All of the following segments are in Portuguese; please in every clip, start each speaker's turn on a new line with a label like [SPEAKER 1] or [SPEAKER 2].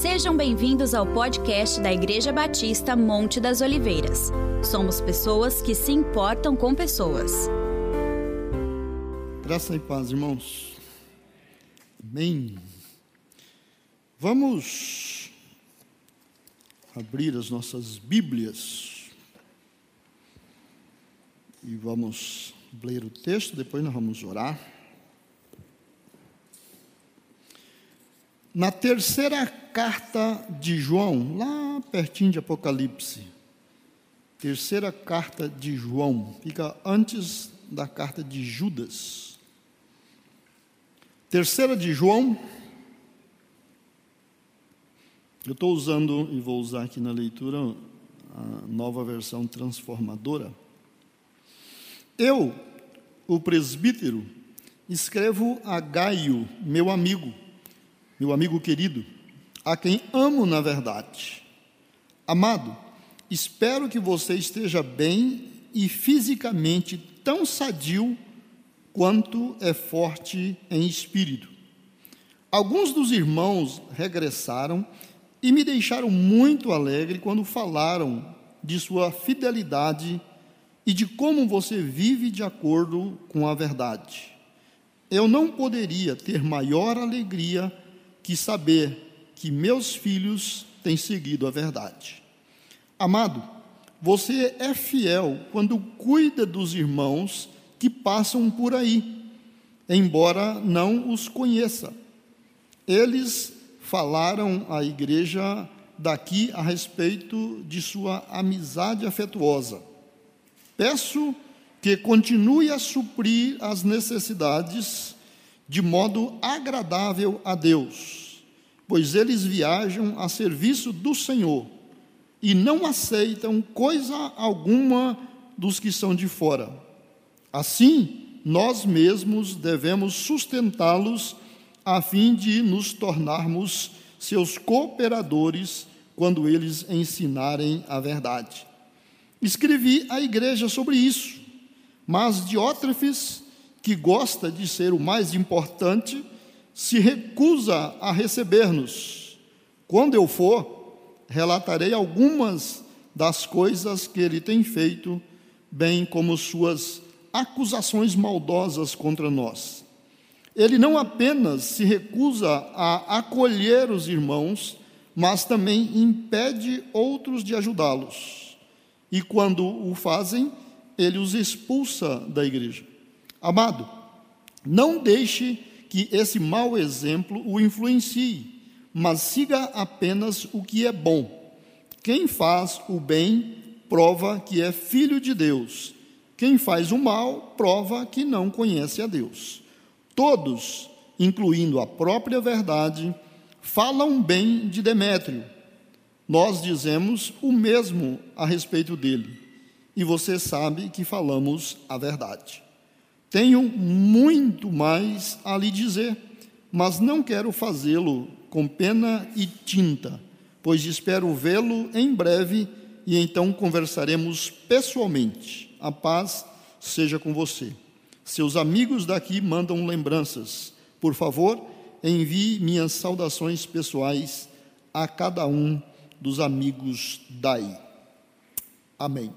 [SPEAKER 1] Sejam bem-vindos ao podcast da Igreja Batista Monte das Oliveiras. Somos pessoas que se importam com pessoas.
[SPEAKER 2] Graça e paz, irmãos. Amém. Vamos abrir as nossas Bíblias e vamos ler o texto, depois nós vamos orar. Na terceira carta de João, lá pertinho de Apocalipse, terceira carta de João, fica antes da carta de Judas. Terceira de João, eu estou usando e vou usar aqui na leitura a nova versão transformadora. Eu, o presbítero, escrevo a Gaio, meu amigo, meu amigo querido, a quem amo na verdade. Amado, espero que você esteja bem e fisicamente tão sadio quanto é forte em espírito. Alguns dos irmãos regressaram e me deixaram muito alegre quando falaram de sua fidelidade e de como você vive de acordo com a verdade. Eu não poderia ter maior alegria que saber que meus filhos têm seguido a verdade. Amado, você é fiel quando cuida dos irmãos que passam por aí, embora não os conheça. Eles falaram à igreja daqui a respeito de sua amizade afetuosa. Peço que continue a suprir as necessidades de modo agradável a Deus, pois eles viajam a serviço do Senhor e não aceitam coisa alguma dos que são de fora. Assim, nós mesmos devemos sustentá-los a fim de nos tornarmos seus cooperadores quando eles ensinarem a verdade. Escrevi à igreja sobre isso, mas Diótrefes que gosta de ser o mais importante, se recusa a receber-nos. Quando eu for, relatarei algumas das coisas que ele tem feito, bem como suas acusações maldosas contra nós. Ele não apenas se recusa a acolher os irmãos, mas também impede outros de ajudá-los. E quando o fazem, ele os expulsa da igreja. Amado, não deixe que esse mau exemplo o influencie, mas siga apenas o que é bom. Quem faz o bem prova que é filho de Deus. Quem faz o mal prova que não conhece a Deus. Todos, incluindo a própria verdade, falam bem de Demétrio. Nós dizemos o mesmo a respeito dele, e você sabe que falamos a verdade. Tenho muito mais a lhe dizer, mas não quero fazê-lo com pena e tinta, pois espero vê-lo em breve e então conversaremos pessoalmente. A paz seja com você. Seus amigos daqui mandam lembranças. Por favor, envie minhas saudações pessoais a cada um dos amigos daí. Amém.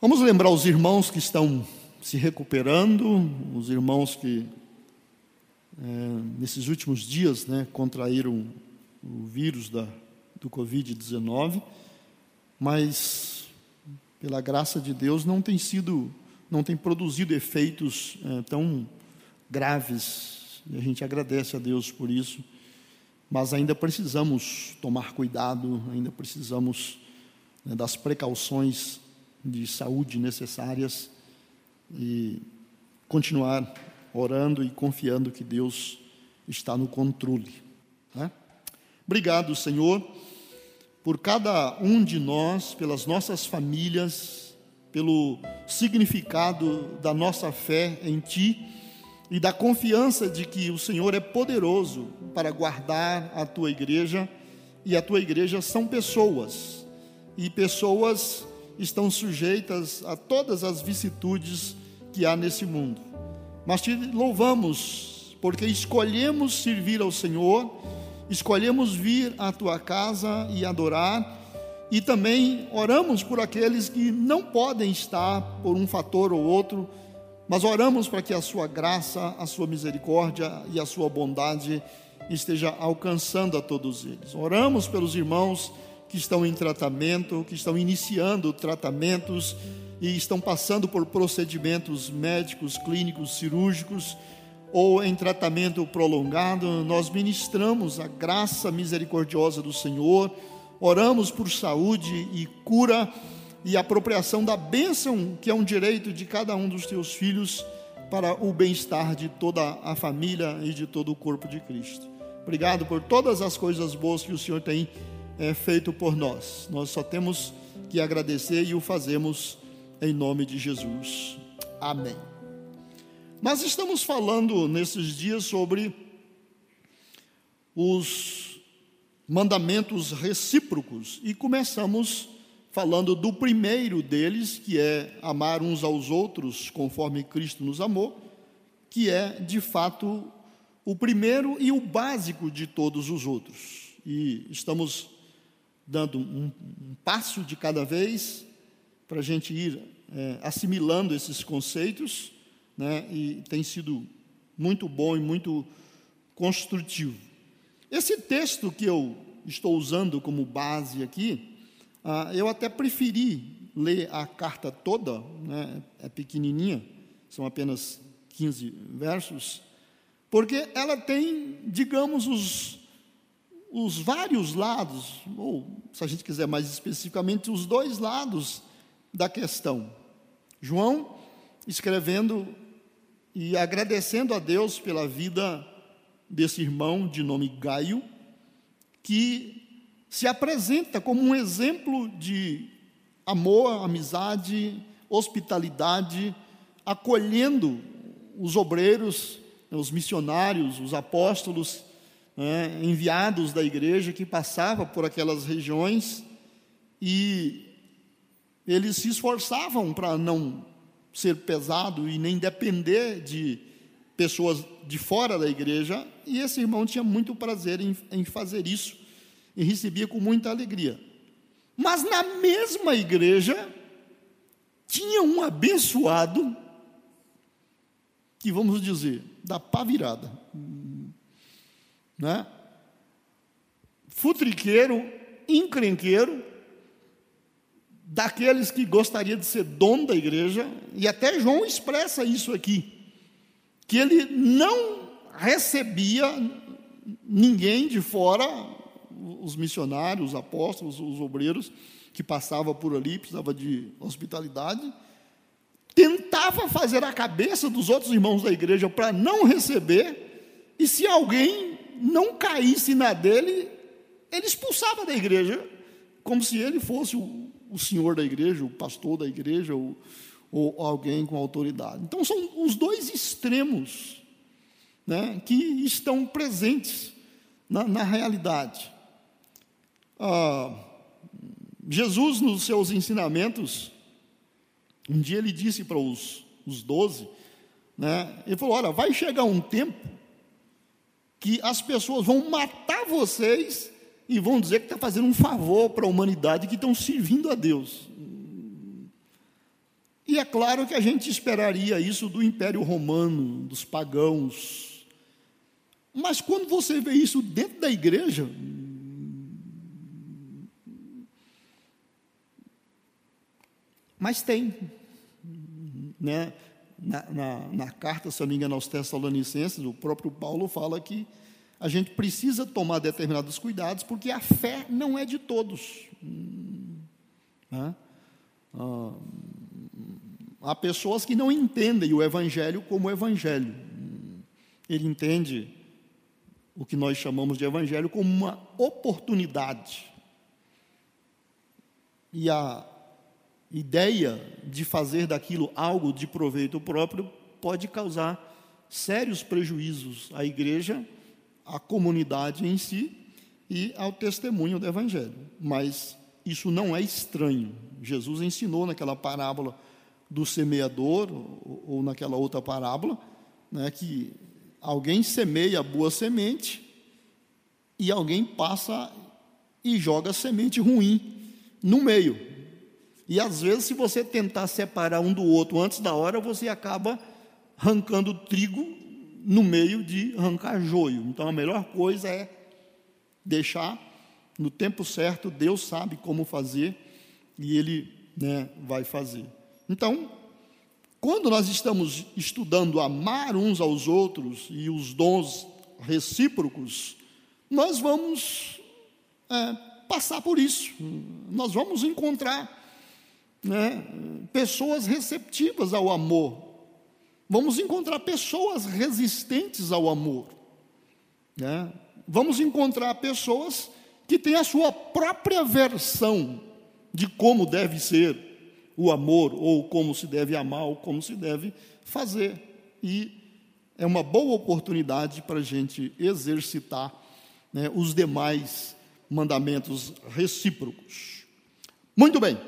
[SPEAKER 2] Vamos lembrar os irmãos que estão se recuperando, os irmãos que é, nesses últimos dias né, contraíram o vírus da, do Covid-19, mas pela graça de Deus não tem sido, não tem produzido efeitos é, tão graves. E a gente agradece a Deus por isso, mas ainda precisamos tomar cuidado, ainda precisamos né, das precauções de saúde necessárias e continuar orando e confiando que Deus está no controle. Né? Obrigado, Senhor, por cada um de nós, pelas nossas famílias, pelo significado da nossa fé em Ti e da confiança de que o Senhor é poderoso para guardar a Tua igreja e a Tua igreja são pessoas e pessoas estão sujeitas a todas as vicissitudes que há nesse mundo. Mas te louvamos, porque escolhemos servir ao Senhor escolhemos vir à tua casa e adorar, e também oramos por aqueles que não podem estar por um fator ou outro, mas oramos para que a sua graça, a sua misericórdia e a sua bondade esteja alcançando a todos eles. Oramos pelos irmãos que estão em tratamento, que estão iniciando tratamentos e estão passando por procedimentos médicos, clínicos, cirúrgicos ou em tratamento prolongado, nós ministramos a graça misericordiosa do Senhor, oramos por saúde e cura e apropriação da bênção que é um direito de cada um dos teus filhos para o bem-estar de toda a família e de todo o corpo de Cristo. Obrigado por todas as coisas boas que o Senhor tem é, feito por nós. Nós só temos que agradecer e o fazemos em nome de Jesus. Amém. Nós estamos falando nesses dias sobre os mandamentos recíprocos e começamos falando do primeiro deles, que é amar uns aos outros conforme Cristo nos amou, que é de fato o primeiro e o básico de todos os outros. E estamos dando um, um passo de cada vez para a gente ir é, assimilando esses conceitos, né? E tem sido muito bom e muito construtivo. Esse texto que eu estou usando como base aqui, ah, eu até preferi ler a carta toda, né, é pequenininha, são apenas 15 versos, porque ela tem, digamos, os, os vários lados, ou se a gente quiser mais especificamente, os dois lados da questão. João escrevendo e agradecendo a Deus pela vida desse irmão de nome Gaio, que se apresenta como um exemplo de amor, amizade, hospitalidade, acolhendo os obreiros, os missionários, os apóstolos né, enviados da igreja que passava por aquelas regiões e eles se esforçavam para não ser pesado e nem depender de pessoas de fora da igreja, e esse irmão tinha muito prazer em, em fazer isso e recebia com muita alegria. Mas na mesma igreja tinha um abençoado que vamos dizer, da pá virada, né? Futriqueiro, encrenqueiro, daqueles que gostaria de ser dono da igreja, e até João expressa isso aqui, que ele não recebia ninguém de fora os missionários, os apóstolos, os obreiros que passavam por ali, precisava de hospitalidade, tentava fazer a cabeça dos outros irmãos da igreja para não receber, e se alguém não caísse na dele, ele expulsava da igreja, como se ele fosse o, o senhor da igreja, o pastor da igreja, ou, ou alguém com autoridade. Então, são os dois extremos né, que estão presentes na, na realidade. Ah, Jesus, nos seus ensinamentos, um dia ele disse para os, doze, né, ele falou: Olha, vai chegar um tempo que as pessoas vão matar vocês e vão dizer que está fazendo um favor para a humanidade, que estão servindo a Deus. E é claro que a gente esperaria isso do Império Romano, dos pagãos. Mas quando você vê isso dentro da igreja, Mas tem. Né? Na, na, na, carta, se não me engano, aos Tessalonicenses, o próprio Paulo fala que a gente precisa tomar determinados cuidados, porque a fé não é de todos. Né? Ah, há pessoas que não entendem o Evangelho como Evangelho. Ele entende o que nós chamamos de Evangelho como uma oportunidade. E a ideia de fazer daquilo algo de proveito próprio pode causar sérios prejuízos à igreja, à comunidade em si e ao testemunho do Evangelho. Mas isso não é estranho. Jesus ensinou naquela parábola do semeador, ou, naquela outra parábola, né, que alguém semeia boa semente, e alguém passa e joga semente ruim no meio. E às vezes, se você tentar separar um do outro antes da hora, você acaba arrancando trigo no meio de arrancar joio. Então a melhor coisa é deixar no tempo certo, Deus sabe como fazer e Ele né, vai fazer. Então, quando nós estamos estudando amar uns aos outros e os dons recíprocos, nós vamos é, passar por isso, nós vamos encontrar né, pessoas receptivas ao amor, vamos encontrar pessoas resistentes ao amor, né, vamos encontrar pessoas que têm a sua própria versão de como deve ser o amor, ou como se deve amar, ou como se deve fazer. E é uma boa oportunidade para a gente exercitar né, os demais mandamentos recíprocos. Muito bem.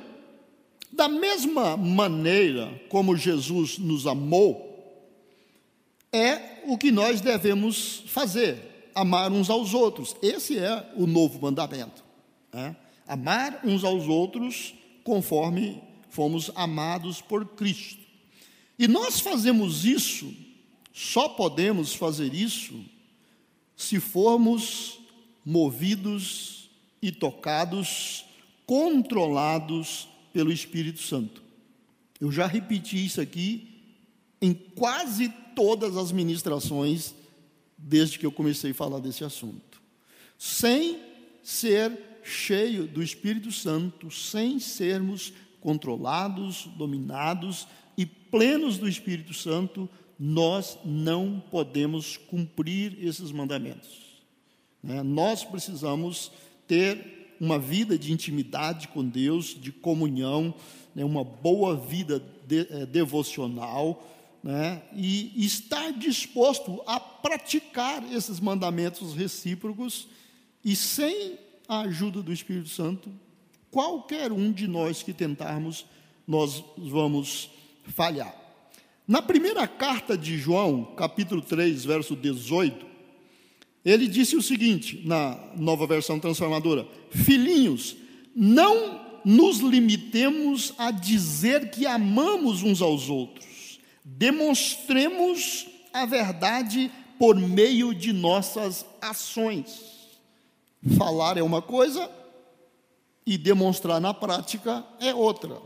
[SPEAKER 2] Da mesma maneira como Jesus nos amou, é o que nós devemos fazer, amar uns aos outros. Esse é o novo mandamento. Né? Amar uns aos outros conforme fomos amados por Cristo. E nós fazemos isso, só podemos fazer isso, se formos movidos e tocados, controlados pelo Espírito Santo. Eu já repeti isso aqui em quase todas as ministrações desde que eu comecei a falar desse assunto. Sem ser cheio do Espírito Santo, sem sermos controlados, dominados e plenos do Espírito Santo, nós não podemos cumprir esses mandamentos. Né? Nós precisamos ter uma vida de intimidade com Deus, de comunhão, né? uma boa vida de, é, devocional, né? e estar disposto a praticar esses mandamentos recíprocos e sem a ajuda do Espírito Santo, qualquer um de nós que tentarmos, nós vamos falhar. Na primeira carta de João, capítulo 3, verso 18, ele disse o seguinte, na nova versão transformadora: Filhinhos, não nos limitemos a dizer que amamos uns aos outros, demonstremos a verdade por meio de nossas ações. Falar é uma coisa, e demonstrar na prática é outra.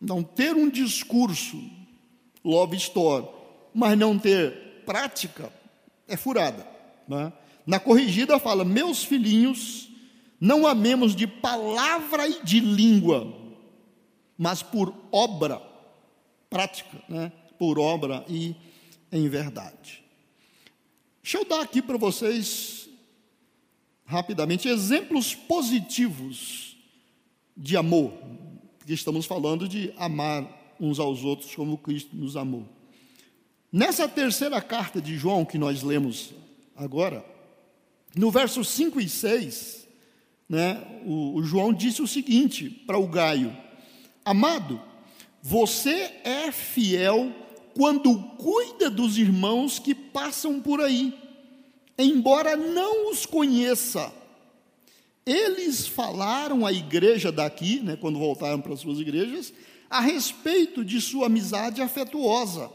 [SPEAKER 2] Então, ter um discurso love store, mas não ter prática é furada. Né? Na corrigida fala: meus filhinhos, não amemos de palavra e de língua, mas por obra prática, né? por obra e em verdade. Deixa eu dar aqui para vocês, rapidamente, exemplos positivos de amor, porque estamos falando de amar uns aos outros como Cristo nos amou. Nessa terceira carta de João que nós lemos agora, no verso 5 e 6, né, o, o João disse o seguinte para o Gaio: Amado, você é fiel quando cuida dos irmãos que passam por aí, embora não os conheça. Eles falaram à igreja daqui, né, quando voltaram para as suas igrejas, a respeito de sua amizade afetuosa.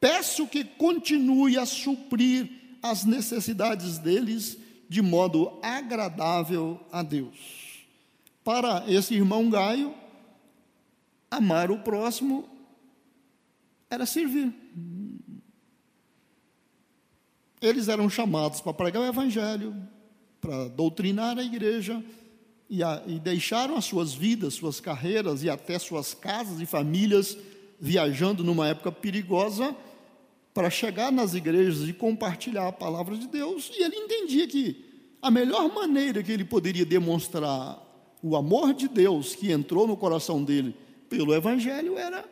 [SPEAKER 2] Peço que continue a suprir as necessidades deles de modo agradável a Deus. Para esse irmão Gaio, amar o próximo era servir. Eles eram chamados para pregar o evangelho, para doutrinar a igreja e, a, e deixaram as suas vidas, suas carreiras e até suas casas e famílias viajando numa época perigosa para chegar nas igrejas e compartilhar a palavra de Deus. E ele entendia que a melhor maneira que ele poderia demonstrar o amor de Deus que entrou no coração dele pelo Evangelho era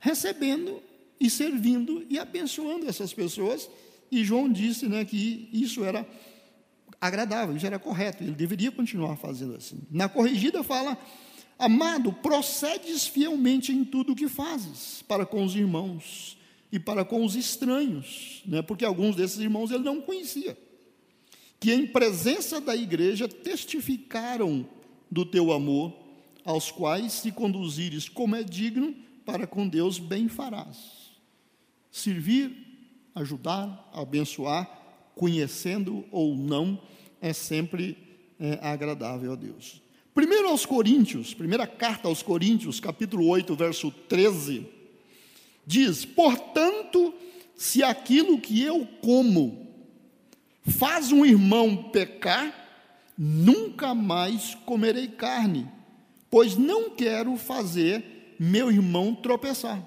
[SPEAKER 2] recebendo e servindo e abençoando essas pessoas. E João disse né, que isso era agradável, isso era correto, ele deveria continuar fazendo assim. Na corrigida fala: Amado, procedes fielmente em tudo o que fazes, para com os irmãos e para com os estranhos, né? porque alguns desses irmãos ele não conhecia. que em presença da igreja testificaram do teu amor, aos quais se conduzires como é digno, para com Deus bem farás. Servir, ajudar, abençoar, conhecendo ou não, é sempre é, agradável a Deus. Primeiro aos Coríntios, primeira carta aos Coríntios, capítulo 8, verso 13, diz: Portanto, se aquilo que eu como faz um irmão pecar, nunca mais comerei carne, pois não quero fazer meu irmão tropeçar.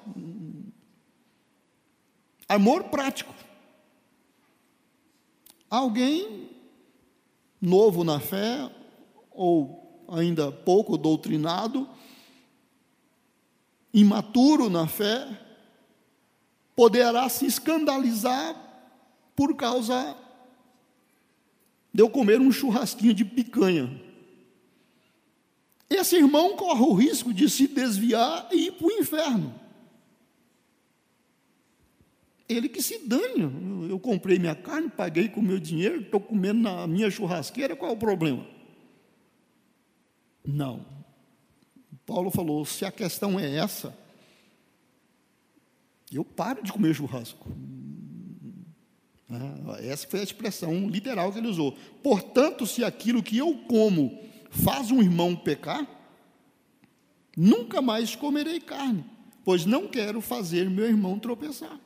[SPEAKER 2] Amor prático. Alguém novo na fé, ou ainda pouco doutrinado, imaturo na fé, poderá se escandalizar por causa de eu comer um churrasquinho de picanha. Esse irmão corre o risco de se desviar e ir para o inferno. Ele que se dane. Eu comprei minha carne, paguei com meu dinheiro, estou comendo na minha churrasqueira, qual é o problema? Não. Paulo falou: se a questão é essa, eu paro de comer churrasco. Ah, essa foi a expressão literal que ele usou. Portanto, se aquilo que eu como faz um irmão pecar, nunca mais comerei carne, pois não quero fazer meu irmão tropeçar.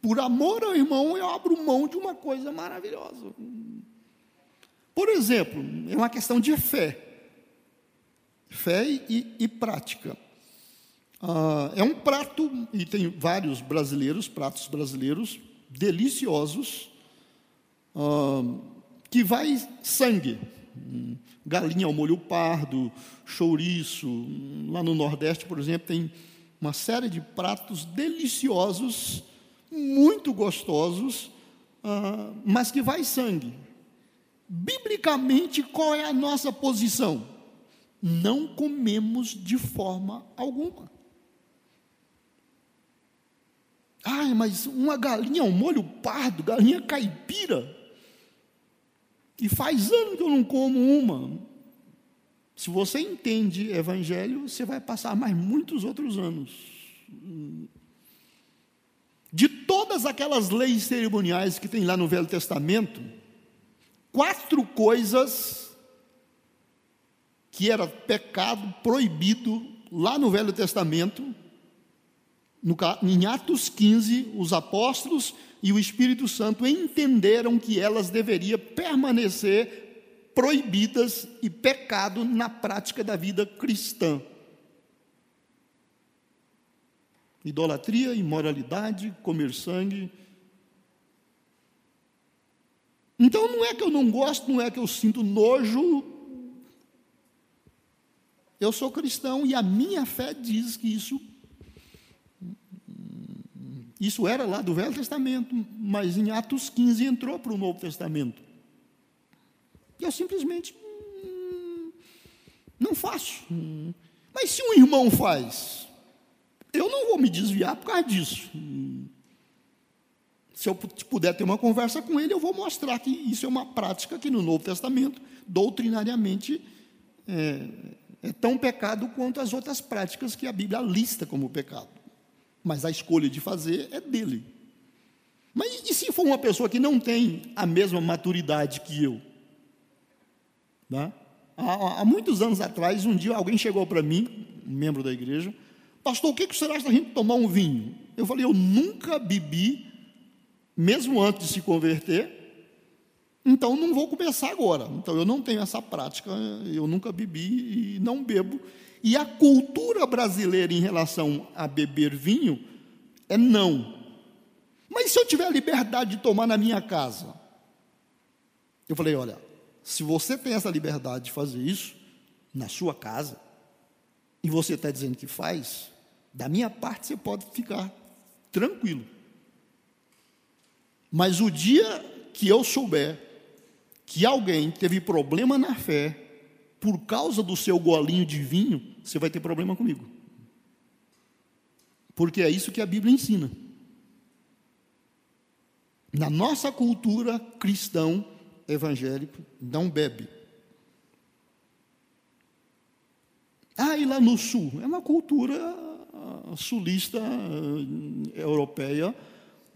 [SPEAKER 2] Por amor ao irmão, eu abro mão de uma coisa maravilhosa. Por exemplo, é uma questão de fé. Fé e, e prática. Ah, é um prato, e tem vários brasileiros, pratos brasileiros, deliciosos, ah, que vai sangue. Galinha ao molho pardo, chouriço. Lá no Nordeste, por exemplo, tem uma série de pratos deliciosos, muito gostosos, ah, mas que vai sangue. Biblicamente, qual é a nossa posição? Não comemos de forma alguma. Ai, mas uma galinha ao molho pardo, galinha caipira. E faz anos que eu não como uma. Se você entende evangelho, você vai passar mais muitos outros anos. De todas aquelas leis cerimoniais que tem lá no Velho Testamento, quatro coisas que era pecado proibido lá no Velho Testamento, no, em Atos 15, os apóstolos e o Espírito Santo entenderam que elas deveriam permanecer proibidas e pecado na prática da vida cristã. Idolatria, imoralidade, comer sangue. Então não é que eu não gosto, não é que eu sinto nojo. Eu sou cristão e a minha fé diz que isso isso era lá do Velho Testamento, mas em Atos 15 entrou para o Novo Testamento. Eu simplesmente hum, não faço. Mas se um irmão faz, eu não vou me desviar por causa disso. Se eu puder ter uma conversa com ele, eu vou mostrar que isso é uma prática que no Novo Testamento, doutrinariamente, é, é tão pecado quanto as outras práticas que a Bíblia lista como pecado mas a escolha de fazer é dele. Mas e se for uma pessoa que não tem a mesma maturidade que eu? Né? Há, há, muitos anos atrás, um dia alguém chegou para mim, um membro da igreja, pastor, o que, que será da gente tomar um vinho? Eu falei, eu nunca bebi, mesmo antes de se converter, então não vou começar agora. Então eu não tenho essa prática, eu nunca bebi e não bebo. E a cultura brasileira em relação a beber vinho é não. Mas se eu tiver a liberdade de tomar na minha casa? Eu falei: olha, se você tem essa liberdade de fazer isso na sua casa, e você está dizendo que faz, da minha parte você pode ficar tranquilo. Mas o dia que eu souber que alguém teve problema na fé por causa do seu golinho de vinho, você vai ter problema comigo. Porque é isso que a Bíblia ensina. Na nossa cultura cristã, evangélico não bebe. Ah, e lá no sul? É uma cultura ah, sulista ah, europeia.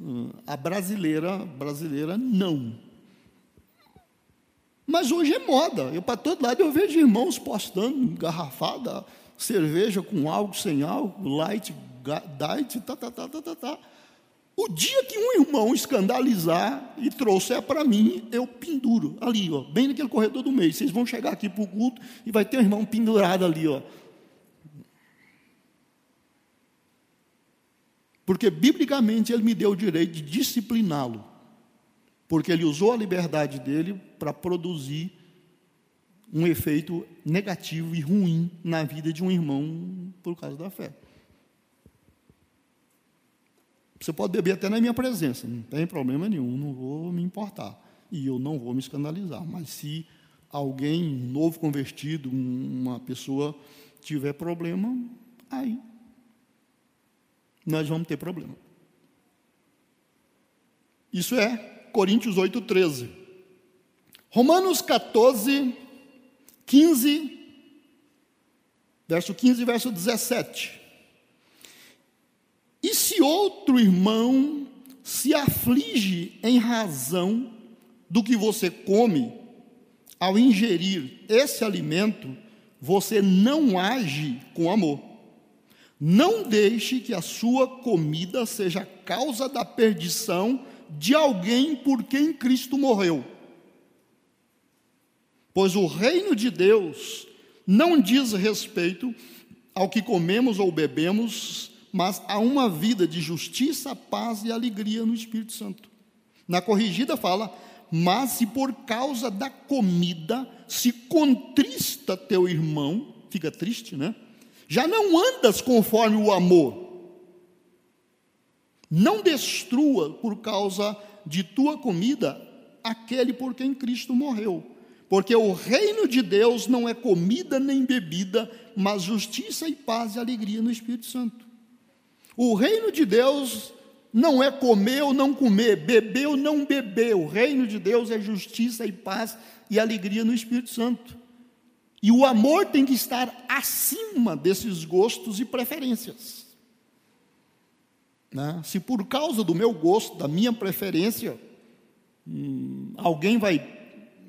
[SPEAKER 2] Ah, a brasileira, brasileira não. Mas hoje é moda. Eu para todo lado eu vejo irmãos postando garrafada, cerveja com álcool, sem álcool, light, diet, tá, tá, tá, tá, tá, tá. O dia que um irmão escandalizar e trouxer para mim, eu penduro ali, ó, bem naquele corredor do meio. Vocês vão chegar aqui para o culto e vai ter um irmão pendurado ali, ó. Porque biblicamente ele me deu o direito de discipliná-lo. Porque ele usou a liberdade dele para produzir um efeito negativo e ruim na vida de um irmão por causa da fé. Você pode beber até na minha presença, não tem problema nenhum, não vou me importar. E eu não vou me escandalizar. Mas se alguém novo convertido, uma pessoa tiver problema, aí nós vamos ter problema. Isso é Coríntios 8, 13. Romanos 14, 15, verso 15 e verso 17. E se outro irmão se aflige em razão do que você come, ao ingerir esse alimento, você não age com amor. Não deixe que a sua comida seja causa da perdição de alguém por quem Cristo morreu. Pois o reino de Deus não diz respeito ao que comemos ou bebemos, mas a uma vida de justiça, paz e alegria no Espírito Santo. Na corrigida fala: Mas se por causa da comida se contrista teu irmão, fica triste, né? Já não andas conforme o amor. Não destrua por causa de tua comida aquele por quem Cristo morreu. Porque o reino de Deus não é comida nem bebida, mas justiça e paz e alegria no Espírito Santo. O reino de Deus não é comer ou não comer, beber ou não beber. O reino de Deus é justiça e paz e alegria no Espírito Santo. E o amor tem que estar acima desses gostos e preferências. Né? Se por causa do meu gosto, da minha preferência, hum, alguém vai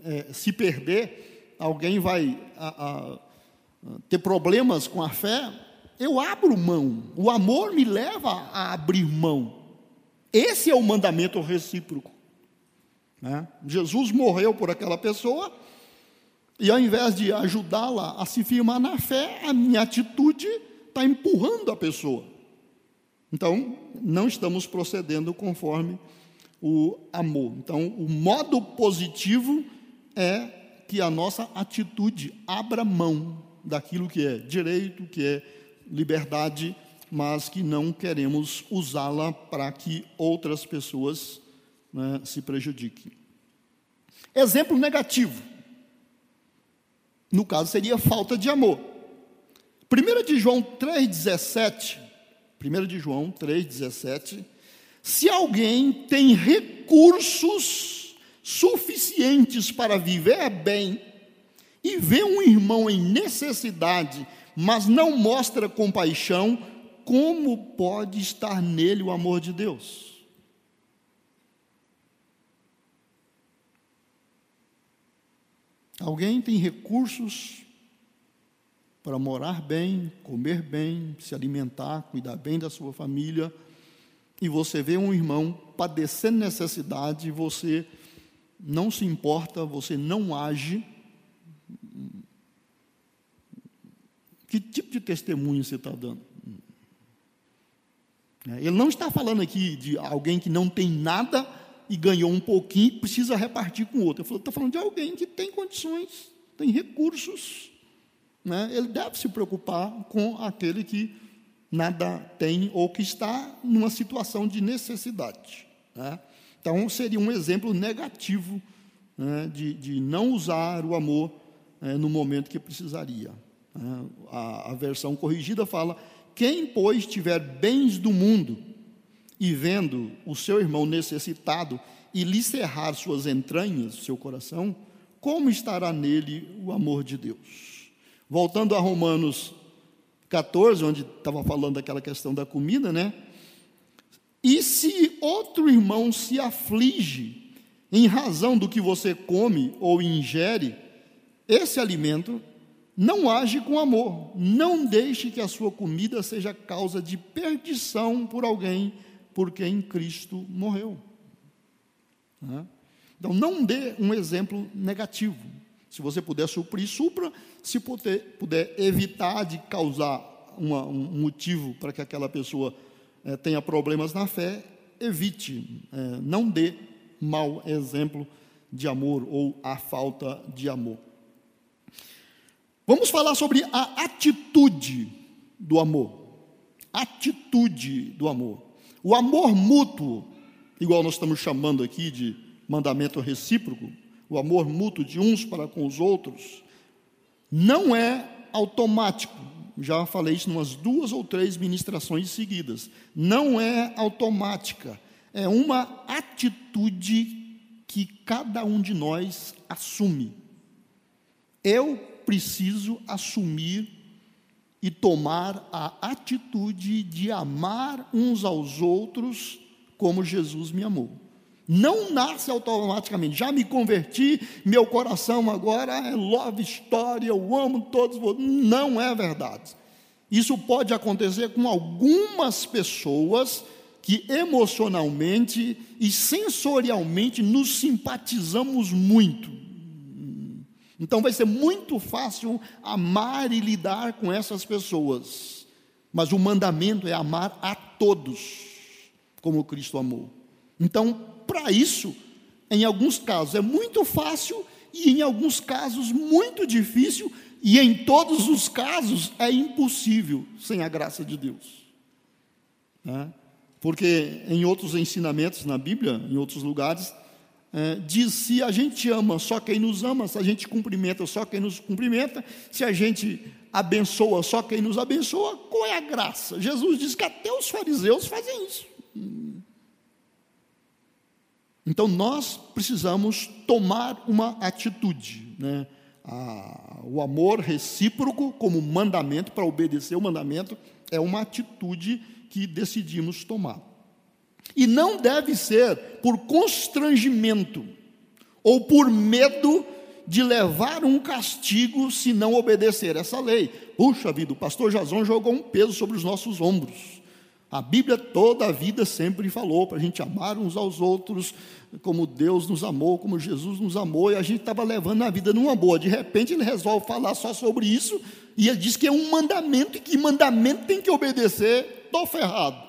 [SPEAKER 2] é, se perder, alguém vai a, a, ter problemas com a fé, eu abro mão. O amor me leva a abrir mão. Esse é o mandamento recíproco. Né? Jesus morreu por aquela pessoa, e ao invés de ajudá-la a se firmar na fé, a minha atitude está empurrando a pessoa. Então, não estamos procedendo conforme o amor. Então, o modo positivo é que a nossa atitude abra mão daquilo que é direito, que é liberdade, mas que não queremos usá-la para que outras pessoas né, se prejudiquem. Exemplo negativo. No caso, seria falta de amor. 1 de João 3,17. 1 de João 3,17. Se alguém tem recursos suficientes para viver bem e vê um irmão em necessidade mas não mostra compaixão, como pode estar nele o amor de Deus? Alguém tem recursos para morar bem, comer bem, se alimentar, cuidar bem da sua família, e você vê um irmão padecendo necessidade e você não se importa, você não age, Que tipo de testemunho você está dando? É, ele não está falando aqui de alguém que não tem nada e ganhou um pouquinho e precisa repartir com outro. Ele está falando de alguém que tem condições, tem recursos. Né? Ele deve se preocupar com aquele que nada tem ou que está numa situação de necessidade. Né? Então, seria um exemplo negativo né, de, de não usar o amor é, no momento que precisaria. A, a versão corrigida fala: quem, pois, tiver bens do mundo e vendo o seu irmão necessitado e lhe cerrar suas entranhas, seu coração, como estará nele o amor de Deus? Voltando a Romanos 14, onde estava falando daquela questão da comida, né? E se outro irmão se aflige em razão do que você come ou ingere, esse alimento não age com amor. Não deixe que a sua comida seja causa de perdição por alguém por quem Cristo morreu. Então, não dê um exemplo negativo. Se você puder suprir, supra. Se puder, puder evitar de causar uma, um motivo para que aquela pessoa é, tenha problemas na fé, evite. É, não dê mau exemplo de amor ou a falta de amor. Vamos falar sobre a atitude do amor. Atitude do amor. O amor mútuo, igual nós estamos chamando aqui de mandamento recíproco, o amor mútuo de uns para com os outros, não é automático. Já falei isso em umas duas ou três ministrações seguidas. Não é automática. É uma atitude que cada um de nós assume. Eu preciso assumir e tomar a atitude de amar uns aos outros como Jesus me amou. Não nasce automaticamente. Já me converti, meu coração agora é love story, eu amo todos. Não é verdade. Isso pode acontecer com algumas pessoas que emocionalmente e sensorialmente nos simpatizamos muito. Então vai ser muito fácil amar e lidar com essas pessoas. Mas o mandamento é amar a todos, como Cristo amou. Então, para isso, em alguns casos é muito fácil e em alguns casos muito difícil e em todos os casos é impossível sem a graça de Deus. Né? Porque em outros ensinamentos na Bíblia, em outros lugares, é, diz se a gente ama só quem nos ama, se a gente cumprimenta só quem nos cumprimenta, se a gente abençoa só quem nos abençoa, qual é a graça? Jesus diz que até os fariseus fazem isso. Então nós precisamos tomar uma atitude, né? Ah, o amor recíproco como mandamento para obedecer o mandamento é uma atitude que decidimos tomar. E não deve ser por constrangimento ou por medo de levar um castigo se não obedecer essa lei. Puxa vida, o pastor Jason jogou um peso sobre os nossos ombros. A Bíblia toda a vida sempre falou para a gente amar uns aos outros, como Deus nos amou, como Jesus nos amou, e a gente estava levando a vida numa boa. De repente ele resolve falar só sobre isso, e ele diz que é um mandamento, e que mandamento tem que obedecer, estou ferrado.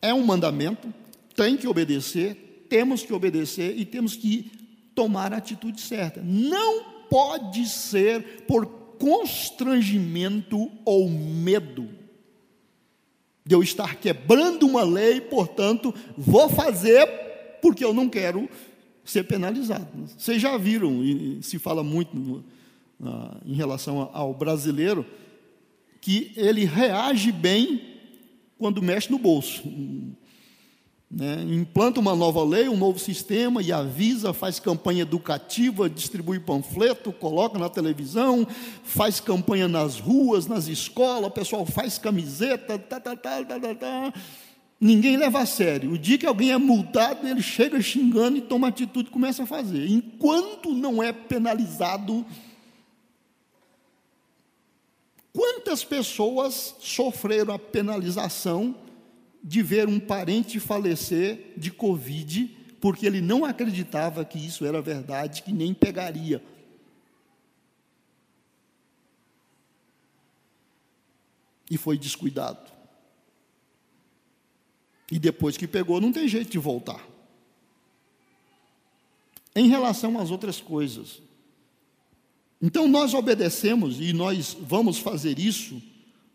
[SPEAKER 2] É um mandamento, tem que obedecer, temos que obedecer e temos que tomar a atitude certa. Não pode ser por constrangimento ou medo de eu estar quebrando uma lei, portanto, vou fazer porque eu não quero ser penalizado. Vocês já viram, e se fala muito no, em relação ao brasileiro, que ele reage bem quando mexe no bolso. Né? Implanta uma nova lei, um novo sistema e avisa, faz campanha educativa, distribui panfleto, coloca na televisão, faz campanha nas ruas, nas escolas, o pessoal faz camiseta, tá, tá, tá, tá, tá, tá. Ninguém leva a sério. O dia que alguém é multado, ele chega xingando e toma atitude e começa a fazer. Enquanto não é penalizado, quantas pessoas sofreram a penalização de ver um parente falecer de Covid, porque ele não acreditava que isso era verdade, que nem pegaria. E foi descuidado. E depois que pegou, não tem jeito de voltar. Em relação às outras coisas. Então nós obedecemos e nós vamos fazer isso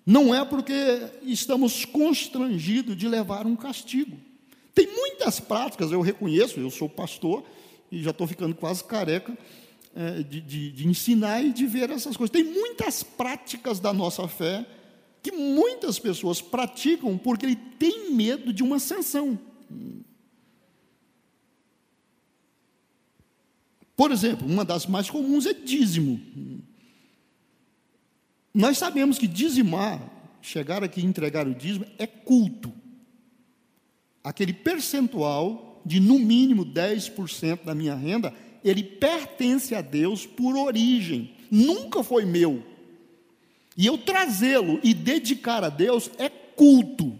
[SPEAKER 2] não é porque estamos constrangidos de levar um castigo. Tem muitas práticas, eu reconheço, eu sou pastor e já estou ficando quase careca é, de, de, de ensinar e de ver essas coisas. Tem muitas práticas da nossa fé que muitas pessoas praticam porque ele tem medo de uma sanção. Por exemplo, uma das mais comuns é dízimo. Nós sabemos que dizimar, chegar aqui e entregar o dízimo, é culto. Aquele percentual de no mínimo 10% da minha renda, ele pertence a Deus por origem, nunca foi meu. E eu trazê-lo e dedicar a Deus é culto.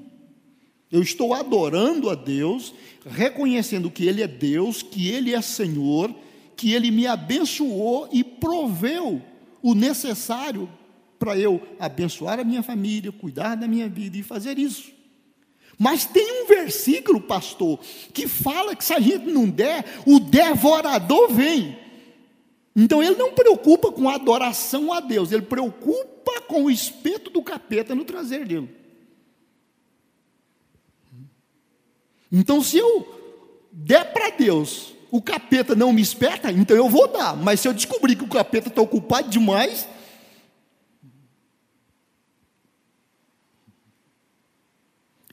[SPEAKER 2] Eu estou adorando a Deus, reconhecendo que Ele é Deus, que Ele é Senhor, que Ele me abençoou e proveu o necessário para eu abençoar a minha família, cuidar da minha vida e fazer isso. Mas tem um versículo, pastor, que fala que se a gente não der, o devorador vem. Então ele não preocupa com a adoração a Deus, ele preocupa com o espeto do capeta no traseiro dele. Então, se eu der para Deus, o capeta não me esperta, então eu vou dar. Mas se eu descobrir que o capeta está ocupado demais,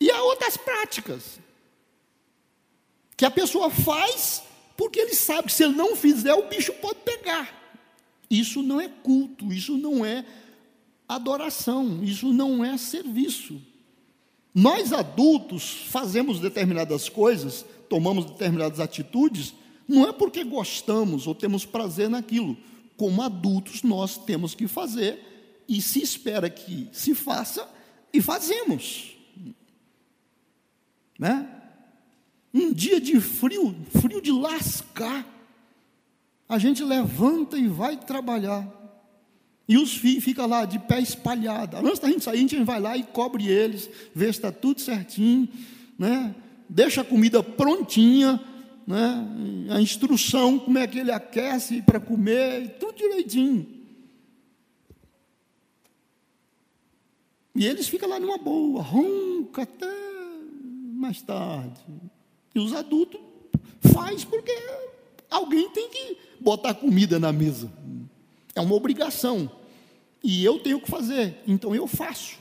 [SPEAKER 2] E há outras práticas que a pessoa faz porque ele sabe que se ele não fizer, o bicho pode pegar. Isso não é culto, isso não é adoração, isso não é serviço. Nós adultos fazemos determinadas coisas, tomamos determinadas atitudes, não é porque gostamos ou temos prazer naquilo. Como adultos, nós temos que fazer e se espera que se faça e fazemos. Né? Um dia de frio, frio de lascar, a gente levanta e vai trabalhar. E os filhos ficam lá de pé espalhado. Antes da gente sair, a gente vai lá e cobre eles, vê se está tudo certinho, né? deixa a comida prontinha, né? a instrução, como é que ele aquece para comer, tudo direitinho. E eles ficam lá numa boa, ronca até mais tarde. E os adultos faz porque alguém tem que botar comida na mesa. É uma obrigação. E eu tenho que fazer, então eu faço.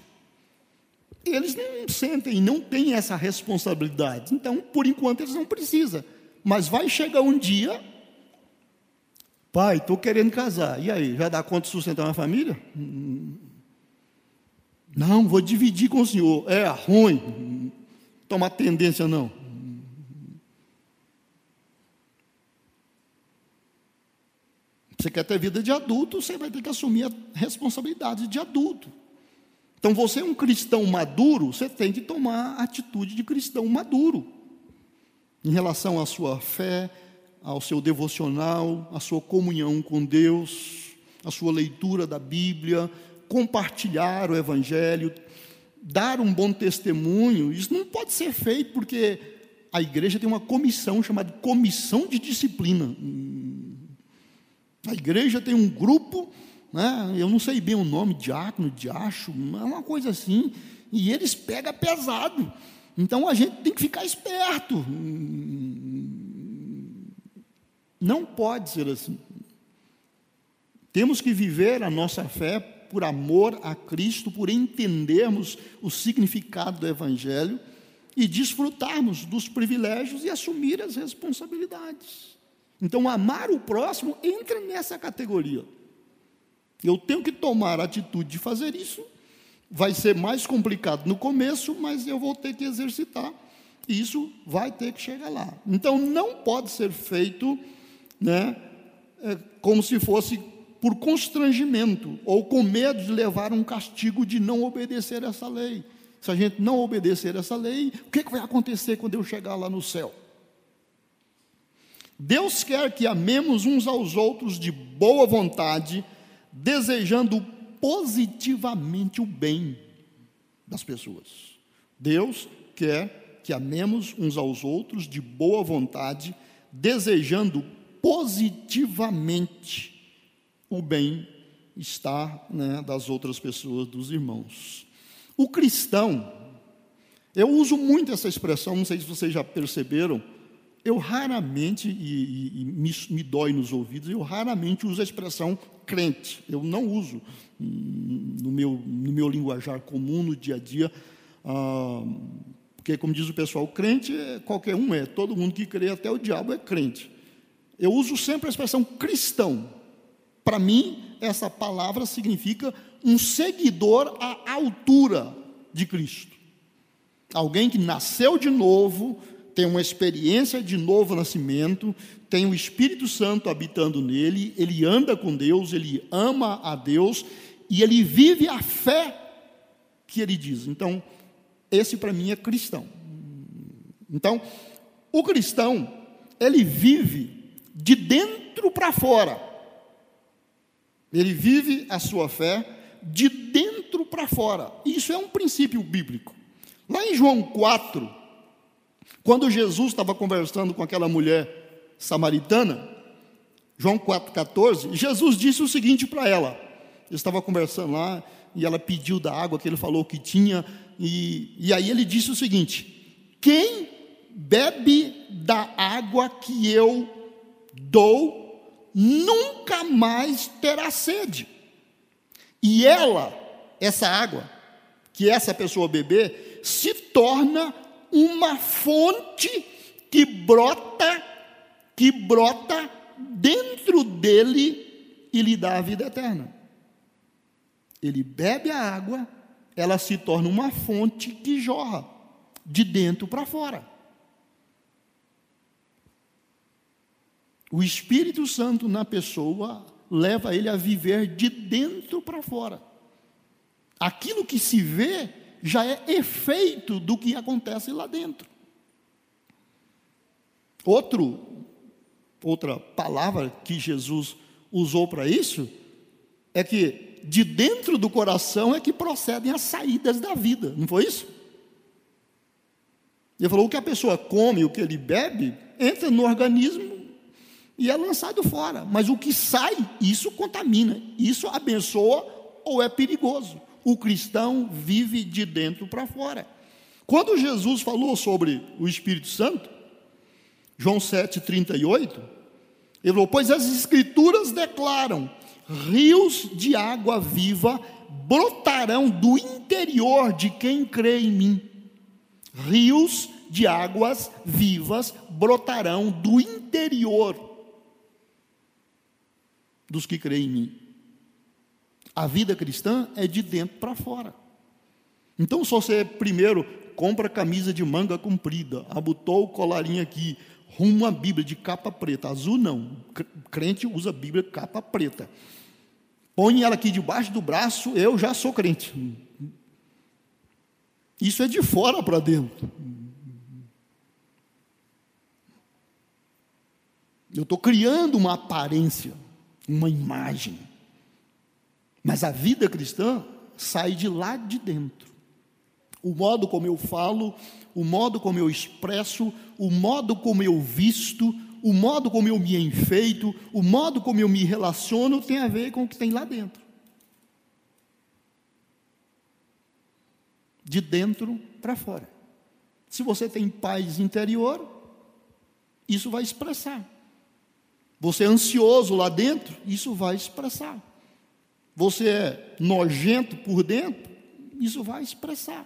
[SPEAKER 2] Eles não sentem, não têm essa responsabilidade. Então, por enquanto, eles não precisam. Mas vai chegar um dia, pai, estou querendo casar. E aí, já dá conta de sustentar uma família? Não, vou dividir com o senhor. É ruim tomar tendência, não. Você quer ter vida de adulto, você vai ter que assumir a responsabilidade de adulto. Então, você é um cristão maduro, você tem que tomar a atitude de cristão maduro. Em relação à sua fé, ao seu devocional, à sua comunhão com Deus, à sua leitura da Bíblia, compartilhar o Evangelho, dar um bom testemunho, isso não pode ser feito porque a igreja tem uma comissão chamada Comissão de Disciplina. A igreja tem um grupo, né, eu não sei bem o nome, diácono, diacho, é uma coisa assim, e eles pegam pesado. Então a gente tem que ficar esperto. Não pode ser assim. Temos que viver a nossa fé por amor a Cristo, por entendermos o significado do Evangelho e desfrutarmos dos privilégios e assumir as responsabilidades. Então, amar o próximo entra nessa categoria. Eu tenho que tomar a atitude de fazer isso. Vai ser mais complicado no começo, mas eu vou ter que exercitar. E isso vai ter que chegar lá. Então, não pode ser feito né, é, como se fosse por constrangimento ou com medo de levar um castigo de não obedecer essa lei. Se a gente não obedecer essa lei, o que, vai acontecer quando eu chegar lá no céu? Deus quer que amemos uns aos outros de boa vontade, desejando positivamente o bem das pessoas. Deus quer que amemos uns aos outros de boa vontade, desejando positivamente o bem-estar né, das outras pessoas, dos irmãos. O cristão, eu uso muito essa expressão, não sei se vocês já perceberam, eu raramente, e, e, e me, me, dói nos ouvidos, eu raramente uso a expressão crente. Eu não uso hum, no meu, no meu linguajar comum, no dia a dia. Ah, porque, como diz o pessoal, crente é qualquer um, é todo mundo que crê, até o diabo é crente. Eu uso sempre a expressão cristão. Para mim, essa palavra significa um seguidor à altura de Cristo. Alguém que nasceu de novo, tem uma experiência de novo nascimento, tem o Espírito Santo habitando nele, ele anda com Deus, ele ama a Deus e ele vive a fé que ele diz. Então, esse para mim é cristão. Então, o cristão, ele vive de dentro para fora. Ele vive a sua fé de dentro para fora. Isso é um princípio bíblico. Lá em João 4, quando Jesus estava conversando com aquela mulher samaritana, João 4,14, Jesus disse o seguinte para ela: ele estava conversando lá e ela pediu da água que ele falou que tinha, e, e aí ele disse o seguinte: Quem bebe da água que eu dou, nunca mais terá sede. E ela, essa água, que essa pessoa beber, se torna uma fonte que brota, que brota dentro dele e lhe dá a vida eterna. Ele bebe a água, ela se torna uma fonte que jorra de dentro para fora. O Espírito Santo na pessoa leva ele a viver de dentro para fora. Aquilo que se vê já é efeito do que acontece lá dentro. Outro, outra palavra que Jesus usou para isso é que de dentro do coração é que procedem as saídas da vida, não foi isso? Ele falou: o que a pessoa come, o que ele bebe, entra no organismo e é lançado fora, mas o que sai, isso contamina, isso abençoa ou é perigoso o cristão vive de dentro para fora. Quando Jesus falou sobre o Espírito Santo, João 7,38, ele falou: Pois as Escrituras declaram: rios de água viva brotarão do interior de quem crê em mim. Rios de águas vivas brotarão do interior dos que creem em mim. A vida cristã é de dentro para fora. Então, se você primeiro compra camisa de manga comprida, abotou o colarinho aqui, rumo a Bíblia de capa preta, azul não, crente usa Bíblia capa preta. Põe ela aqui debaixo do braço, eu já sou crente. Isso é de fora para dentro. Eu estou criando uma aparência, uma imagem. Mas a vida cristã sai de lá de dentro. O modo como eu falo, o modo como eu expresso, o modo como eu visto, o modo como eu me enfeito, o modo como eu me relaciono tem a ver com o que tem lá dentro. De dentro para fora. Se você tem paz interior, isso vai expressar. Você é ansioso lá dentro, isso vai expressar você é nojento por dentro, isso vai expressar.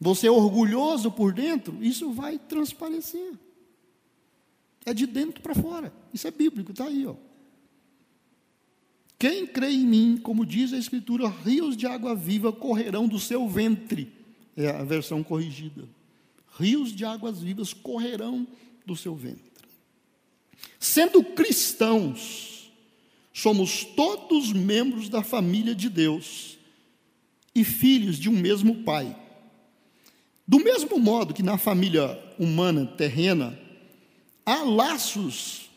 [SPEAKER 2] Você é orgulhoso por dentro, isso vai transparecer. É de dentro para fora. Isso é bíblico, está aí. Ó. Quem crê em mim, como diz a Escritura, rios de água viva correrão do seu ventre. É a versão corrigida. Rios de águas vivas correrão do seu ventre. Sendo cristãos, Somos todos membros da família de Deus e filhos de um mesmo Pai. Do mesmo modo que na família humana terrena há laços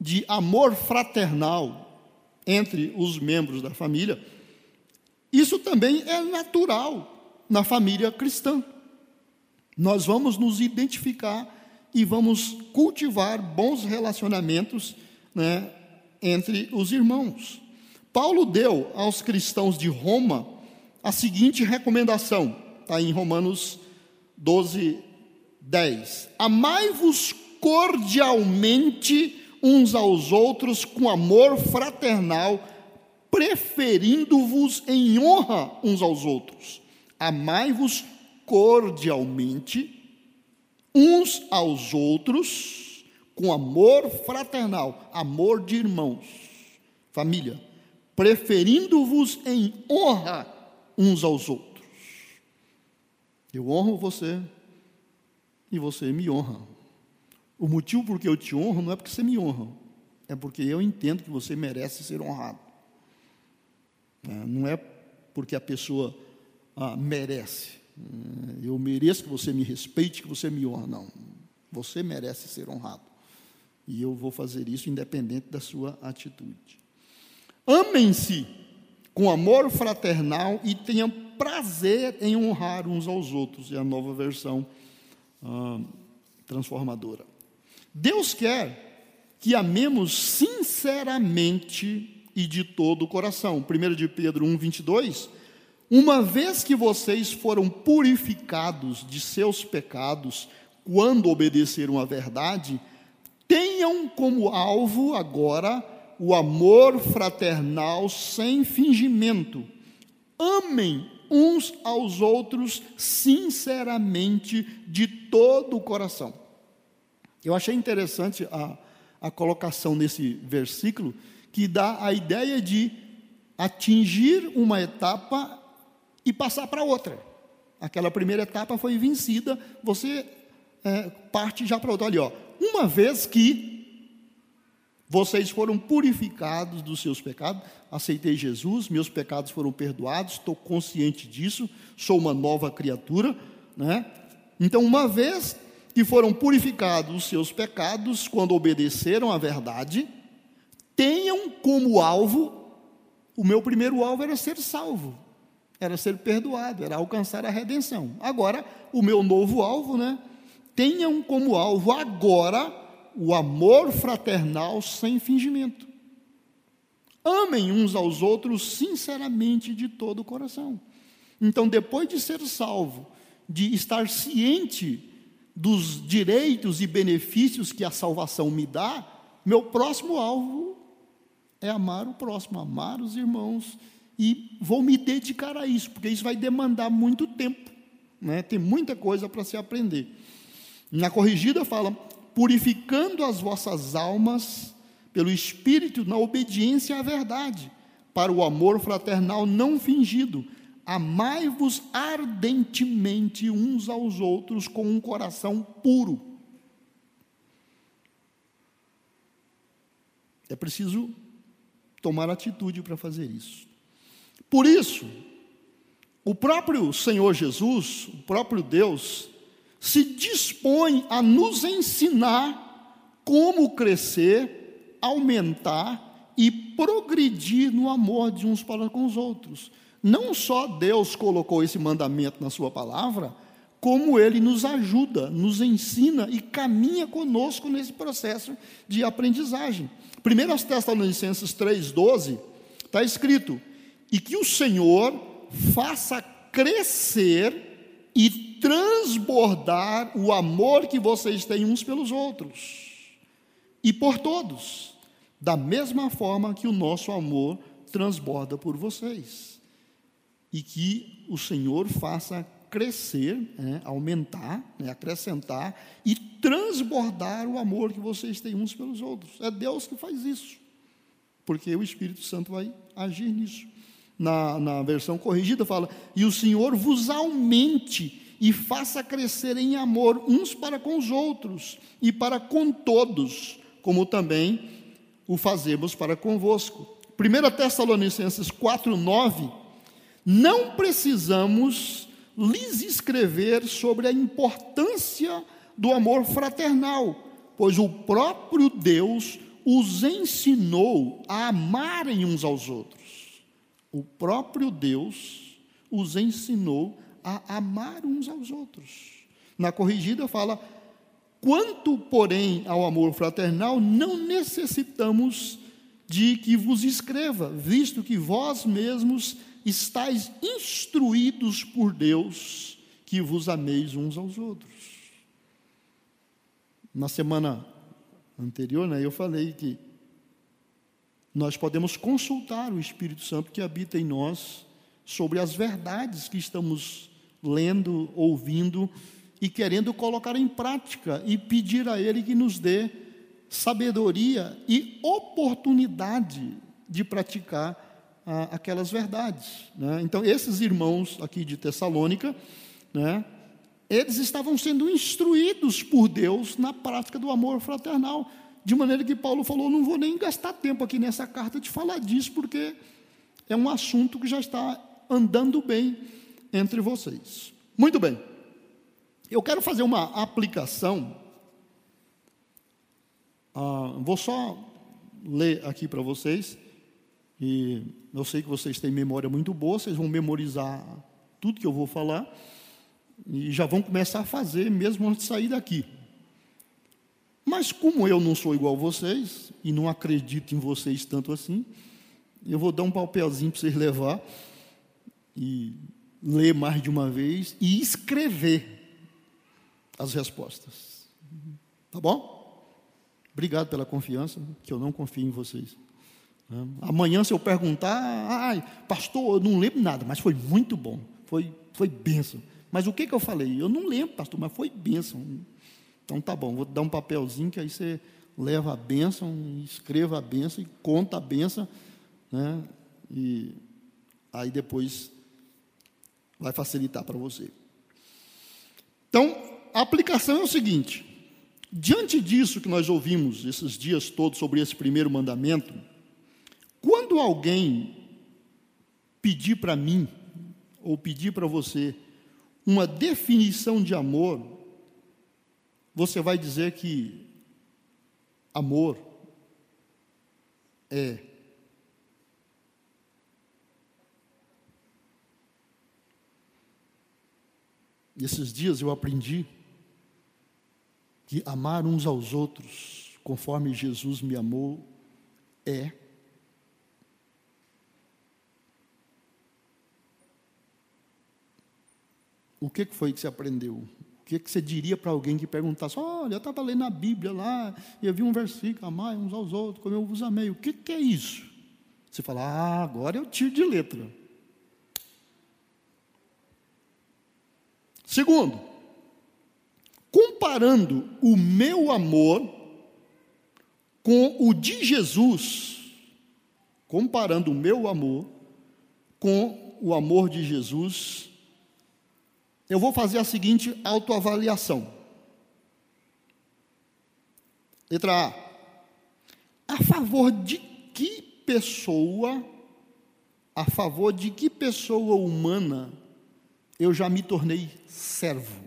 [SPEAKER 2] de amor fraternal entre os membros da família, isso também é natural na família cristã. Nós vamos nos identificar e vamos cultivar bons relacionamentos né, entre os irmãos. Paulo deu aos cristãos de Roma a seguinte recomendação, está em Romanos 12, 10: Amai-vos cordialmente uns aos outros com amor fraternal, preferindo-vos em honra uns aos outros. Amai-vos cordialmente uns aos outros com amor fraternal, amor de irmãos, família, preferindo-vos em honra uns aos outros. Eu honro você e você me honra. O motivo por que eu te honro não é porque você me honra, é porque eu entendo que você merece ser honrado. É, não é porque a pessoa ah, merece. É, eu mereço que você me respeite, que você me honra. Não. Você merece ser honrado. E eu vou fazer isso independente da sua atitude. Amem-se com amor fraternal e tenham prazer em honrar uns aos outros. É a nova versão ah, transformadora. Deus quer que amemos sinceramente e de todo o coração. 1 de Pedro 1, 22. Uma vez que vocês foram purificados de seus pecados, quando obedeceram à verdade, tenham como alvo agora o amor fraternal sem fingimento. Amem uns aos outros sinceramente, de todo o coração. Eu achei interessante a, a colocação nesse versículo, que dá a ideia de atingir uma etapa e passar para outra. Aquela primeira etapa foi vencida, você é, parte já para outra. Olha, ó, uma vez que vocês foram purificados dos seus pecados, aceitei Jesus, meus pecados foram perdoados, estou consciente disso, sou uma nova criatura, né? Então, uma vez que foram purificados os seus pecados quando obedeceram à verdade, tenham como alvo, o meu primeiro alvo era ser salvo, era ser perdoado, era alcançar a redenção. Agora, o meu novo alvo, né? Tenham como alvo agora o amor fraternal sem fingimento. Amem uns aos outros sinceramente de todo o coração. Então, depois de ser salvo, de estar ciente dos direitos e benefícios que a salvação me dá, meu próximo alvo é amar o próximo, amar os irmãos, e vou me dedicar a isso, porque isso vai demandar muito tempo, né? tem muita coisa para se aprender. Na corrigida fala: purificando as vossas almas pelo Espírito na obediência à verdade, para o amor fraternal não fingido, Amai-vos ardentemente uns aos outros com um coração puro. É preciso tomar atitude para fazer isso. Por isso, o próprio Senhor Jesus, o próprio Deus, se dispõe a nos ensinar como crescer, aumentar e progredir no amor de uns para com os outros. Não só Deus colocou esse mandamento na Sua palavra, como Ele nos ajuda, nos ensina e caminha conosco nesse processo de aprendizagem. 1 Tessalonicenses 3,12 está escrito: E que o Senhor faça crescer e transbordar o amor que vocês têm uns pelos outros e por todos, da mesma forma que o nosso amor transborda por vocês e que o Senhor faça crescer, né, aumentar, né, acrescentar e transbordar o amor que vocês têm uns pelos outros. É Deus que faz isso, porque o Espírito Santo vai agir nisso. Na, na versão corrigida fala: E o Senhor vos aumente e faça crescer em amor uns para com os outros e para com todos, como também o fazemos para convosco. 1 Tessalonicenses 4, 9 não precisamos lhes escrever sobre a importância do amor fraternal, pois o próprio Deus os ensinou a amarem uns aos outros. O próprio Deus os ensinou a amar uns aos outros. Na corrigida fala: quanto, porém, ao amor fraternal, não necessitamos de que vos escreva, visto que vós mesmos estáis instruídos por Deus que vos ameis uns aos outros. Na semana anterior, né, eu falei que nós podemos consultar o Espírito Santo que habita em nós sobre as verdades que estamos lendo, ouvindo e querendo colocar em prática e pedir a Ele que nos dê sabedoria e oportunidade de praticar ah, aquelas verdades. Né? Então, esses irmãos aqui de Tessalônica, né, eles estavam sendo instruídos por Deus na prática do amor fraternal. De maneira que Paulo falou: não vou nem gastar tempo aqui nessa carta de falar disso, porque é um assunto que já está andando bem entre vocês. Muito bem. Eu quero fazer uma aplicação. Ah, vou só ler aqui para vocês. E eu sei que vocês têm memória muito boa, vocês vão memorizar tudo que eu vou falar e já vão começar a fazer mesmo antes de sair daqui. Mas como eu não sou igual a vocês e não acredito em vocês tanto assim, eu vou dar um papelzinho para vocês levar e ler mais de uma vez e escrever as respostas. Tá bom? Obrigado pela confiança, que eu não confio em vocês. Amanhã, se eu perguntar, ai, pastor, eu não lembro nada, mas foi muito bom, foi, foi bênção. Mas o que, que eu falei? Eu não lembro, pastor, mas foi bênção. Então tá bom, vou dar um papelzinho que aí você leva a bênção, escreva a bênção e conta a bênção, né? E aí depois vai facilitar para você. Então, a aplicação é o seguinte: diante disso que nós ouvimos esses dias todos sobre esse primeiro mandamento, quando alguém pedir para mim, ou pedir para você, uma definição de amor, você vai dizer que amor é Esses dias eu aprendi que amar uns aos outros, conforme Jesus me amou, é O que foi que você aprendeu? O que você diria para alguém que perguntasse: Olha, eu estava lendo a Bíblia lá, e eu vi um versículo, amai uns aos outros, como eu vos amei. O que, que é isso? Você fala: Ah, agora eu tiro de letra. Segundo, comparando o meu amor com o de Jesus, comparando o meu amor com o amor de Jesus, eu vou fazer a seguinte autoavaliação. Letra A. A favor de que pessoa, a favor de que pessoa humana eu já me tornei servo?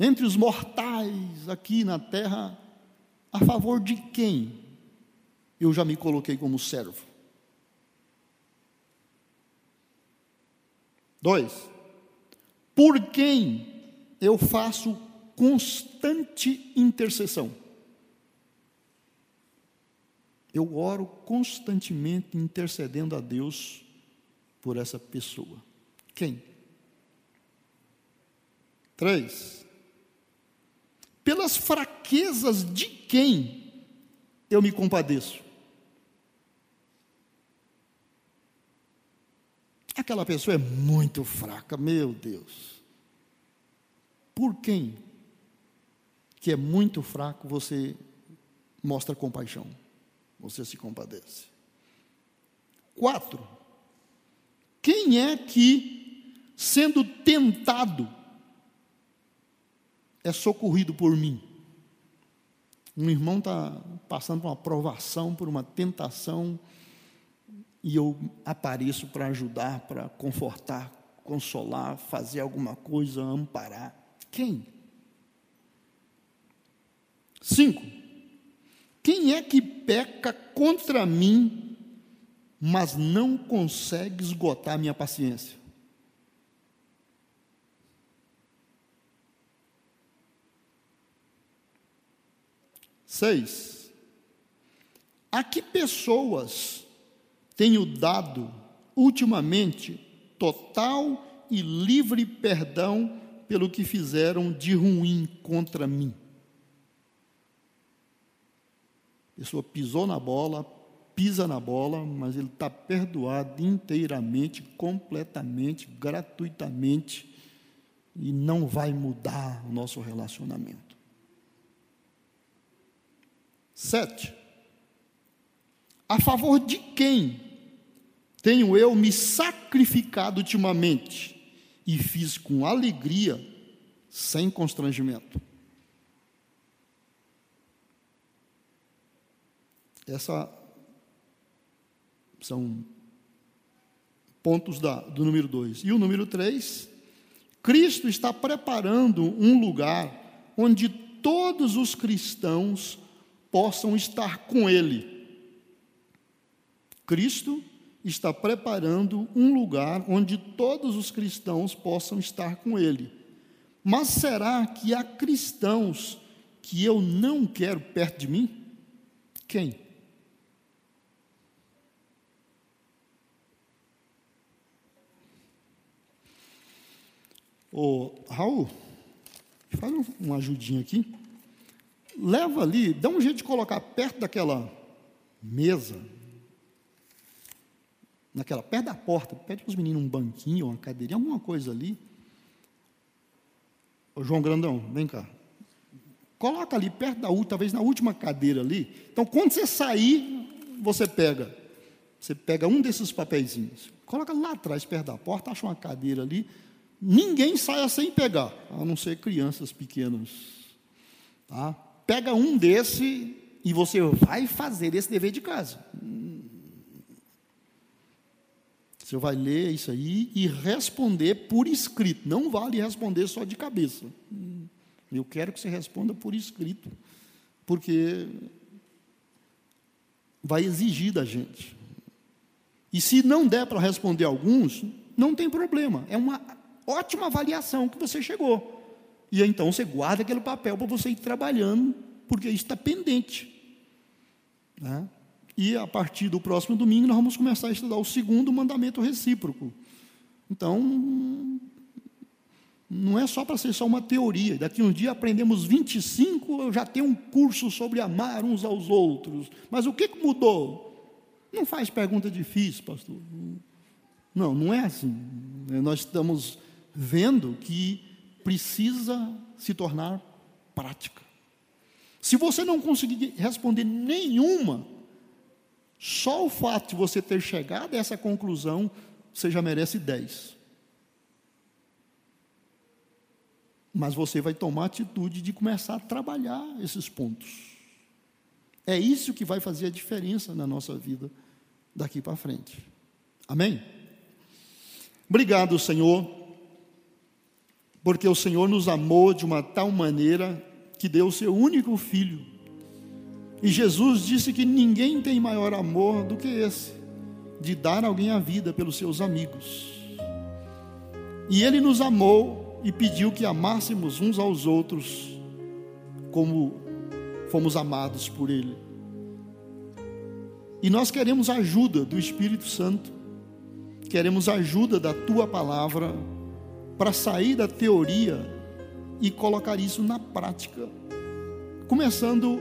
[SPEAKER 2] Entre os mortais aqui na terra, a favor de quem eu já me coloquei como servo? Dois, por quem eu faço constante intercessão? Eu oro constantemente intercedendo a Deus por essa pessoa. Quem? Três, pelas fraquezas de quem eu me compadeço? Aquela pessoa é muito fraca, meu Deus. Por quem que é muito fraco você mostra compaixão? Você se compadece. Quatro. Quem é que, sendo tentado, é socorrido por mim? Um irmão está passando por uma provação, por uma tentação e eu apareço para ajudar, para confortar, consolar, fazer alguma coisa, amparar. Quem? Cinco. Quem é que peca contra mim, mas não consegue esgotar minha paciência? Seis. A que pessoas tenho dado ultimamente total e livre perdão pelo que fizeram de ruim contra mim. A pessoa pisou na bola, pisa na bola, mas ele está perdoado inteiramente, completamente, gratuitamente, e não vai mudar o nosso relacionamento. Sete. A favor de quem tenho eu me sacrificado ultimamente e fiz com alegria, sem constrangimento? Essa são pontos da, do número 2. E o número 3, Cristo está preparando um lugar onde todos os cristãos possam estar com Ele. Cristo está preparando um lugar onde todos os cristãos possam estar com Ele. Mas será que há cristãos que eu não quero perto de mim? Quem? Ô, Raul, faz um, uma ajudinha aqui. Leva ali, dá um jeito de colocar perto daquela mesa, naquela, perto da porta, pede para os meninos um banquinho, uma cadeirinha, alguma coisa ali. Ô, João Grandão, vem cá. Coloca ali perto da última, talvez na última cadeira ali. Então, quando você sair, você pega. Você pega um desses papeizinhos. Coloca lá atrás, perto da porta, acha uma cadeira ali Ninguém saia sem pegar, a não ser crianças pequenas. Tá? Pega um desse e você vai fazer esse dever de casa. Você vai ler isso aí e responder por escrito. Não vale responder só de cabeça. Eu quero que você responda por escrito, porque vai exigir da gente. E se não der para responder alguns, não tem problema. É uma ótima avaliação que você chegou. E então você guarda aquele papel para você ir trabalhando, porque isso está pendente. Né? E a partir do próximo domingo nós vamos começar a estudar o segundo mandamento recíproco. Então, não é só para ser só uma teoria. Daqui um dia aprendemos 25, eu já tenho um curso sobre amar uns aos outros. Mas o que mudou? Não faz pergunta difícil, pastor. Não, não é assim. Nós estamos vendo que precisa se tornar prática. Se você não conseguir responder nenhuma, só o fato de você ter chegado a essa conclusão, você já merece dez. Mas você vai tomar a atitude de começar a trabalhar esses pontos. É isso que vai fazer a diferença na nossa vida daqui para frente. Amém? Obrigado, Senhor porque o Senhor nos amou de uma tal maneira que deu o seu único filho. E Jesus disse que ninguém tem maior amor do que esse, de dar alguém a vida pelos seus amigos. E ele nos amou e pediu que amássemos uns aos outros como fomos amados por ele. E nós queremos a ajuda do Espírito Santo, queremos a ajuda da tua palavra para sair da teoria e colocar isso na prática. Começando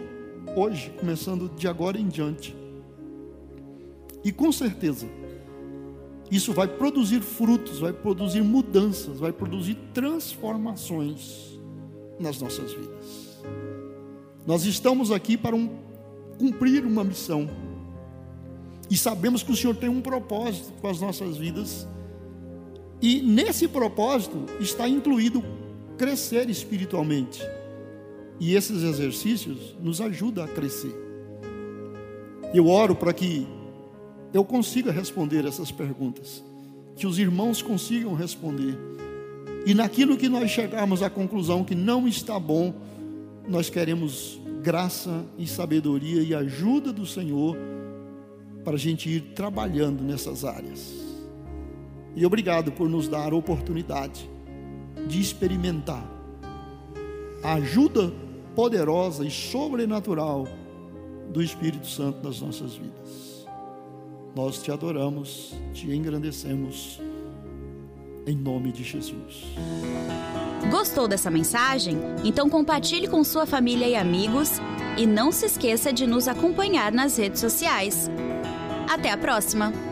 [SPEAKER 2] hoje, começando de agora em diante. E com certeza, isso vai produzir frutos, vai produzir mudanças, vai produzir transformações nas nossas vidas. Nós estamos aqui para um, cumprir uma missão. E sabemos que o Senhor tem um propósito com as nossas vidas e nesse propósito está incluído crescer espiritualmente. E esses exercícios nos ajudam a crescer. Eu oro para que eu consiga responder essas perguntas, que os irmãos consigam responder. E naquilo que nós chegarmos à conclusão que não está bom, nós queremos graça e sabedoria e ajuda do Senhor para a gente ir trabalhando nessas áreas. E obrigado por nos dar a oportunidade de experimentar a ajuda poderosa e sobrenatural do Espírito Santo nas nossas vidas. Nós te adoramos, te engrandecemos em nome de Jesus.
[SPEAKER 1] Gostou dessa mensagem? Então compartilhe com sua família e amigos e não se esqueça de nos acompanhar nas redes sociais. Até a próxima!